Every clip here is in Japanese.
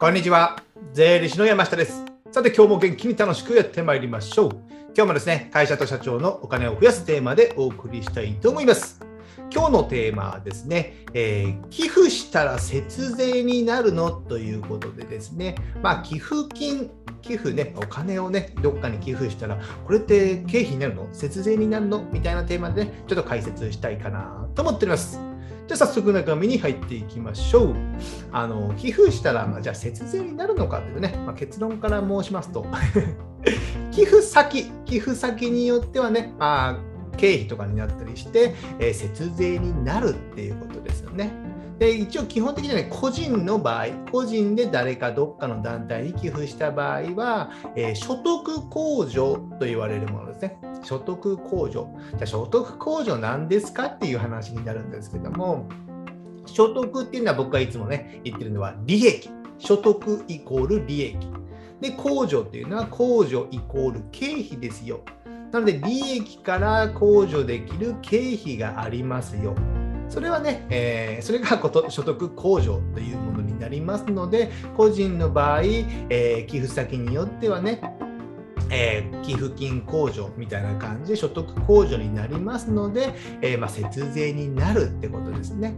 こんにちは。税理士の山下です。さて、今日も元気に楽しくやってまいりましょう。今日もですね、会社と社長のお金を増やすテーマでお送りしたいと思います。今日のテーマはですね、えー寄付したら節税になるのということでですね、まあ、寄付金、寄付ね、お金をね、どっかに寄付したら、これって経費になるの？節税になるの？みたいなテーマでね、ちょっと解説したいかなと思っております。じゃあ早速中身に入っていきましょう。あの寄付したら、まあ、じゃあ節税になるのかというね、まあ、結論から申しますと、寄付先、寄付先によってはね、まあ、経費とかになったりして、えー節税になるっていうことですよね。で一応基本的にはね、個人の場合、個人で誰かどっかの団体に寄付した場合は、えー所得控除と言われるものですね。所得控除。じゃあ所得控除なんですかっていう話になるんですけども、所得っていうのは僕がいつもね、言ってるのは利益。所得イコール利益。で、控除っていうのは控除イコール経費ですよ。なので、利益から控除できる経費がありますよ。それはね、えーそれが所得控除というものになりますので、個人の場合、えー寄付先によってはね、えー寄付金控除みたいな感じで所得控除になりますので、えーま、節税になるってことですね。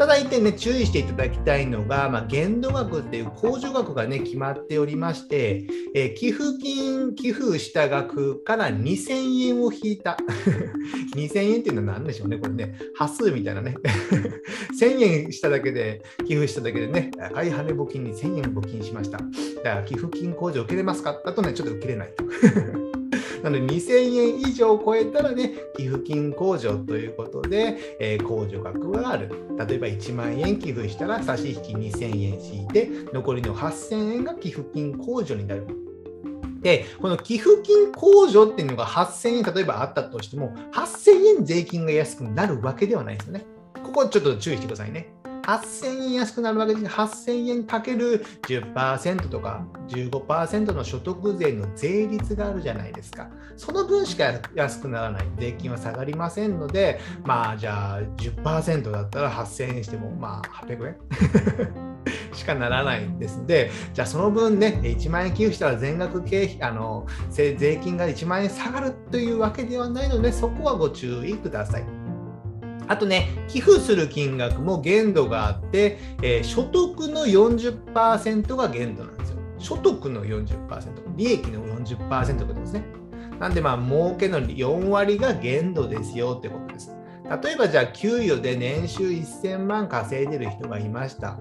ただ一点ね、注意していただきたいのが、まあ、限度額っていう控除額がね、決まっておりまして、えー寄付金、寄付した額から2000円を引いた。2000円っていうのは何でしょうね、これね、端数みたいなね。1000円しただけで、寄付しただけでね、赤い羽募金に1000円募金しました。だから寄付金控除受けれますか？だとね、ちょっと受けれないと。なので2000円以上超えたらね、寄付金控除ということで、えー控除額がある。例えば1万円寄付したら差し引き2000円引いて、残りの8000円が寄付金控除になる。で、この寄付金控除っていうのが8000円例えばあったとしても、8000円税金が安くなるわけではないですよね。ここちょっと注意してくださいね。8000円安くなるわけです8000円かける10%とか15%の所得税の税率があるじゃないですか。その分しか安くならない。税金は下がりませんので、まあじゃあ10%だったら8000円してもまあ800円 しかならないんですので、じゃあその分ね、1万円寄付したら全額経費、あの税金が1万円下がるというわけではないので、そこはご注意ください。あとね、寄付する金額も限度があって、えー所得の40%が限度なんですよ。所得の40%、利益の40%ってことですね。なんで、まあ、儲けの4割が限度ですよってことです。例えば、じゃあ、給与で年収1000万稼いでる人がいました。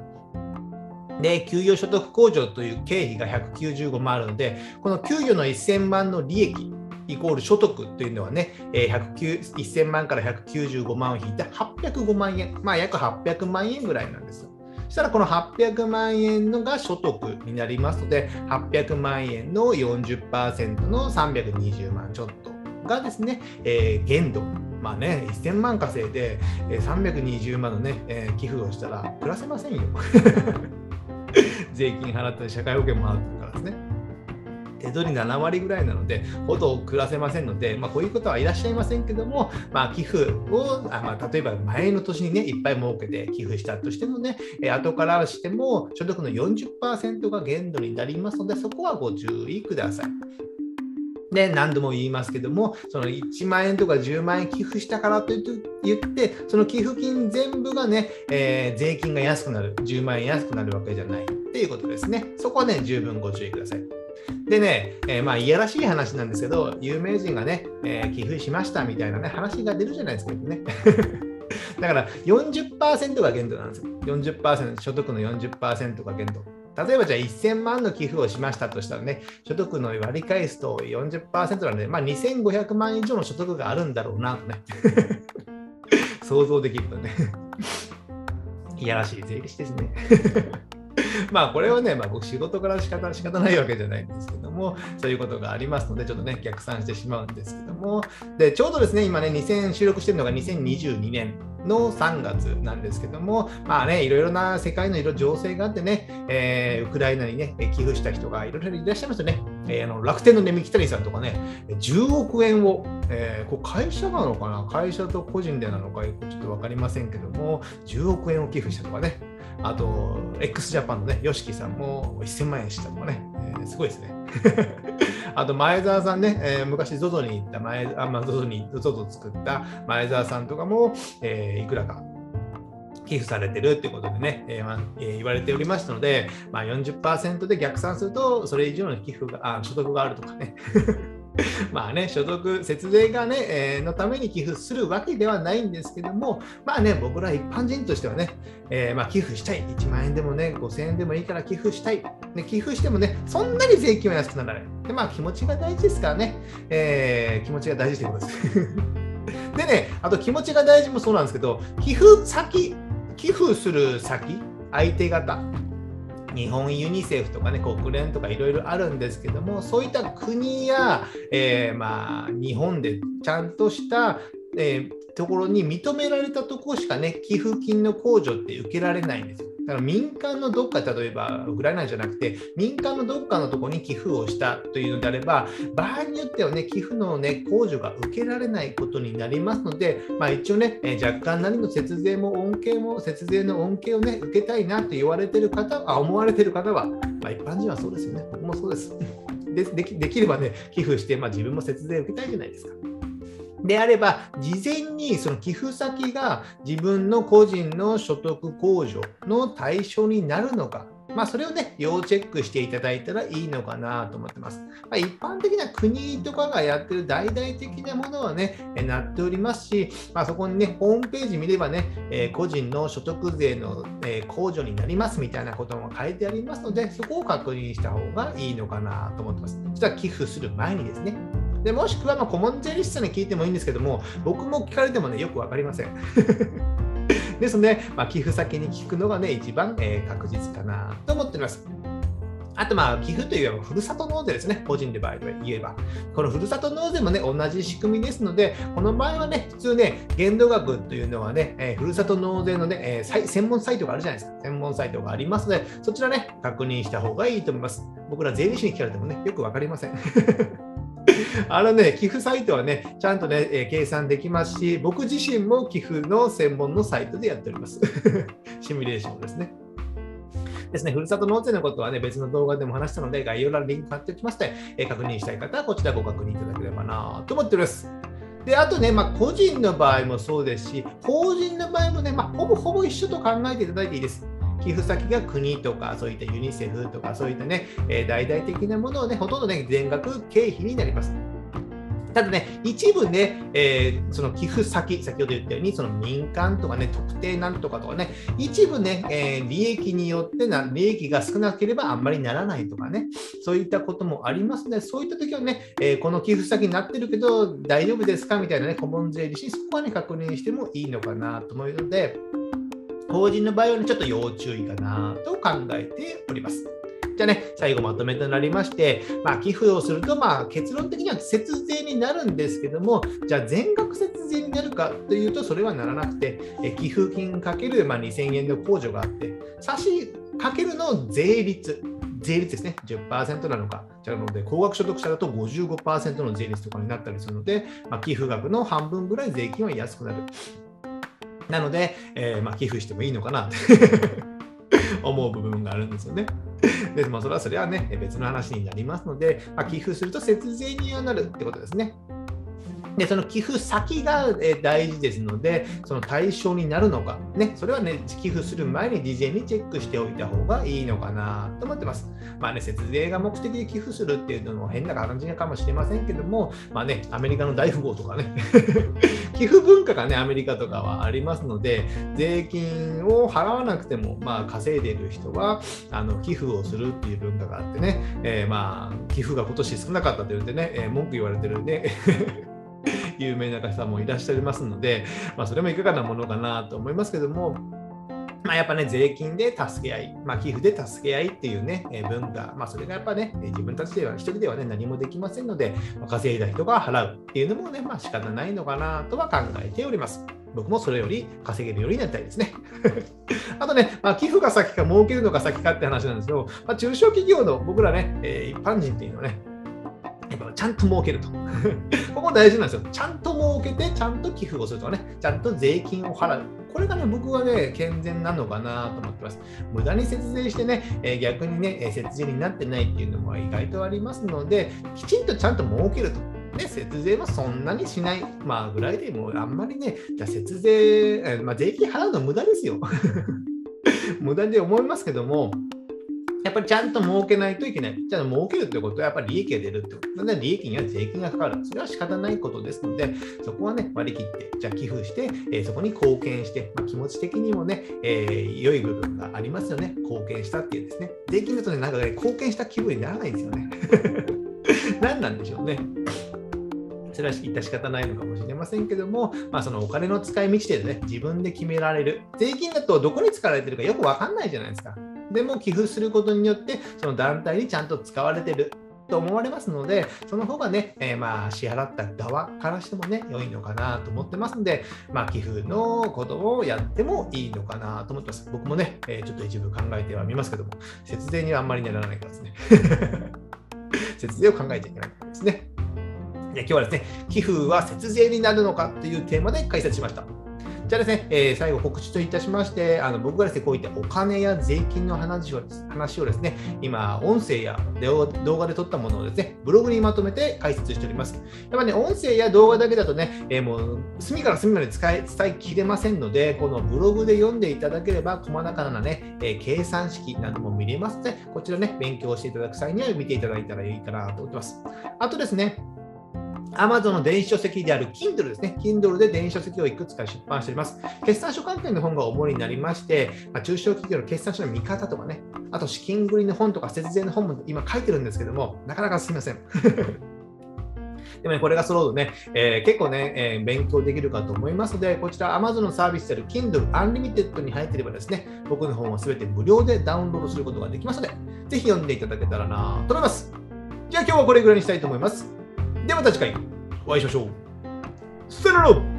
で、給与所得控除という経費が195万あるので、この給与の1000万の利益イコール所得というのはね、えー1000万から195万を引いて805万円、まあ約800万円ぐらいなんですよ。そしたらこの800万円のが所得になりますので、800万円の40%の320万ちょっとがですね、えー限度。まあね、1000万稼いで、えー320万のね、えー寄付をしたら暮らせませんよ。税金払ったり社会保険も払ってるからですね。手取り7割ぐらいなので、ほど暮らせませんので、まあ、こういう方はいらっしゃいませんけども、まあ、寄付を、あまあ、例えば前の年にね、いっぱい儲けて寄付したとしてもね、え後からしても所得の40%が限度になりますので、そこはご注意ください。で、何度も言いますけども、その1万円とか10万円寄付したからと言って、その寄付金全部がね、えー税金が安くなる、10万円安くなるわけじゃないっていうことですね。そこはね、十分ご注意ください。でね、えーまあ、いやらしい話なんですけど、有名人がね、えー寄付しましたみたいなね、話が出るじゃないですか、ね。だから40%が限度なんですよ。40%、所得の40%が限度。例えばじゃあ1000万の寄付をしましたとしたらね、所得の割り返すと40%なので、まあ、2500万以上の所得があるんだろうなとね。想像できるとね。いやらしい税理士ですね。まあこれはね、まあ、僕仕事から仕方仕方ないわけじゃないんですけども、そういうことがありますので、ちょっとね、逆算してしまうんですけども、で、ちょうどですね、今ね、2000収録してるのが2022年の3月なんですけども、まあね、いろいろな世界のいろ情勢があってね、えーウクライナにね、寄付した人がいろいろいらっしゃいますよね。えー、あの楽天のね、三木谷さんとかね、10億円を、えー、これ会社なのかな？会社と個人でなのか、ちょっと分かりませんけども、10億円を寄付したとかね、あと、x ジャパンのね、YOSHIKI さんも1000万円したとかね、えー、すごいですね。あと、前澤さんね、えー、昔 ZOZO に行った前、あまあ、ZOZO に、ZOZO 作った前澤さんとかも、えー、いくらか寄付されてるってことでね、えーまえー、言われておりましたので、まあ40%、で逆算すると、それ以上の寄付が、あ所得があるとかね。まあね、所得、節税がね、えー、のために寄付するわけではないんですけども、まあね、僕ら一般人としてはね、えー、まあ寄付したい。1万円でもね、5000円でもいいから寄付したい。ね、寄付してもね、そんなに税金は安くならない。で、まあ気持ちが大事ですからね、えー、気持ちが大事ということです。でね、あと気持ちが大事もそうなんですけど、寄付先、寄付する先、相手方、日本ユニセフとかね、国連とかいろいろあるんですけども、そういった国や、えー、まあ、日本でちゃんとした、えー、ところに認められたところしかね、寄付金の控除って受けられないんですよ。だから民間のどっか、例えばウクライナじゃなくて、民間のどっかのところに寄付をしたというのであれば、場合によってはね、寄付の、ね、控除が受けられないことになりますので、まあ、一応ね、え若干なりの節税も恩恵も、節税の恩恵をね、受けたいなと言われてる方、あ思われてる方は、まあ、一般人はそうですよね。僕もそうです。でできればね、寄付して、まあ、自分も節税を受けたいじゃないですか。であれば、事前にその寄付先が自分の個人の所得控除の対象になるのか、まあ、それをね、要チェックしていただいたらいいのかなと思ってます。まあ、一般的な国とかがやってる大々的なものはね、なっておりますし、まあ、そこにね、ホームページ見ればね、えー、個人の所得税の、えー、控除になりますみたいなことも書いてありますので、そこを確認した方がいいのかなと思ってます。実は寄付する前にですね。でもしくはま顧問税理士さんに聞いてもいいんですけども、僕も聞かれてもね、よく分かりません。ですので、まあ、寄付先に聞くのがね、一番、えー、確実かなと思っております。あと、まあ、寄付といえば、ふるさと納税ですね。個人で場合で言えば。このふるさと納税もね、同じ仕組みですので、この場合はね、普通ね、限度額というのはね、えー、ふるさと納税のね、えー、専門サイトがあるじゃないですか。専門サイトがありますので、そちらね、確認した方がいいと思います。僕ら税理士に聞かれてもね、よくわかりません。あのね、寄付サイトはね、ちゃんとね、えー、計算できますし、僕自身も寄付の専門のサイトでやっております。シミュレーションですね。ですね、ふるさと納税のことはね、別の動画でも話したので、概要欄にリンク貼っておきまして、えー、確認したい方はこちらご確認いただければなと思っております。で、あとね、まあ、個人の場合もそうですし、法人の場合もね、まあ、ほぼほぼ一緒と考えていただいていいです。寄付先が国とか、そういったユニセフとか、そういったね、えー、大々的なものをね、ほとんどね、全額経費になります。ただね、一部ね、えー、その寄付先、先ほど言ったように、その民間とかね、特定なんとかとかね、一部ね、えー、利益によってな、利益が少なければあんまりならないとかね、そういったこともありますので、そういった時はね、えー、この寄付先になってるけど、大丈夫ですか？みたいなね、顧問税理士、そこはね、確認してもいいのかなと思うので、法人の場合は、ね、ちょっと要注意かなと考えております。じゃあね、最後まとめとなりまして、まあ、寄付をすると、まあ、結論的には節税になるんですけども、じゃあ全額節税になるかというと、それはならなくて、え寄付金かける、まあ、2000円の控除があって、差しかけるの税率、税率ですね、10%なのか、なので、高額所得者だと55%の税率とかになったりするので、まあ、寄付額の半分ぐらい税金は安くなる。なので、えー、まあ、寄付してもいいのかなって 思う部分があるんですよね。でまあ、それはそれはね、別の話になりますので、まあ、寄付すると節税にはなるってことですね。で、その寄付先が大事ですので、その対象になるのか、ね、それはね、寄付する前に事前にチェックしておいた方がいいのかなと思ってます。まあね、節税が目的で寄付するっていうのも変な感じかもしれませんけども、まあね、アメリカの大富豪とかね、寄付文化がね、アメリカとかはありますので、税金を払わなくても、まあ、稼いでいる人は、あの寄付をするっていう文化があってね、えー、まあ、寄付が今年少なかったと言ってね、えー、文句言われてるんで、有名な方もいらっしゃいますので、まあ、それもいかがなものかなと思いますけども、まあ、やっぱね、税金で助け合い、まあ、寄付で助け合いっていうね、え文化、まあ、それがやっぱね、自分たちでは、一人ではね、何もできませんので、まあ、稼いだ人が払うっていうのもね、まあ、仕方ないのかなとは考えております。僕もそれより稼げるようになりたいですね。あとね、まあ、寄付が先か儲けるのが先かって話なんですけど、まあ、中小企業の僕らね、えー、一般人っていうのはね、ちゃんと儲けると。ここ大事なんですよ。ちゃんと儲けて、ちゃんと寄付をするとかね、ちゃんと税金を払う。これがね、僕はね、健全なのかなと思ってます。無駄に節税してね、えー、逆にね、節税になってないっていうのも意外とありますので、きちんとちゃんと儲けると。ね、節税はそんなにしない、まあ、ぐらいでもあんまりね、じゃ節税、えー、まあ、税金払うの無駄ですよ。無駄で思いますけども、やっぱりちゃんと儲けないといけない。じゃあ儲けるってことはやっぱり利益が出るってことで、利益には税金がかかる。それは仕方ないことですので、そこはね、割り切って、じゃあ寄付して、えー、そこに貢献して、まあ、気持ち的にもね、えー、良い部分がありますよね。貢献したっていうですね。税金だとね、なんかね、貢献した気分にならないんですよね。何なんでしょうね。それは致し方ないのかもしれませんけども、まあ、そのお金の使い道でね、自分で決められる。税金だとどこに使われてるかよくわかんないじゃないですか。でも寄付することによって、その団体にちゃんと使われてる。と思われますので、その方がね、えー、まあ支払った側からしてもね、良いのかなと思ってますので、まあ、寄付のことをやってもいいのかなと思ってます。僕もね、えー、ちょっと一部考えてはみますけども、節税にはあんまりならないからですね。節税を考えていけないですね。今日はですね、寄付は節税になるのかというテーマで解説しました。じゃあですね、えー、最後告知といたしまして、あの僕がですね、こういったお金や税金の話を話をですね、今、音声や動画で撮ったものをですね、ブログにまとめて解説しております。やっぱね、音声や動画だけだとね、えー、もう隅から隅まで使い伝えきれませんので、このブログで読んでいただければ、細かなね、えー、計算式なども見れますので、こちらね、勉強していただく際には見ていただいたらいいかなと思ってます。あとですね、Amazon の電子書籍である Kindle ですね。Kindle で電子書籍をいくつか出版しております。決算書関係の本が主になりまして、まあ、中小企業の決算書の見方とかね、あと資金繰りの本とか節税の本も今書いてるんですけども、なかなかすみません。でもね、これが揃うとね、えー、結構ね、えー、勉強できるかと思いますので、こちら Amazon のサービスである Kindle Unlimited に入っていればですね、僕の本をすべて無料でダウンロードすることができますので、ぜひ読んでいただけたらなと思います。じゃあ今日はこれぐらいにしたいと思います。ではまた次回お会いしましょう。さよなら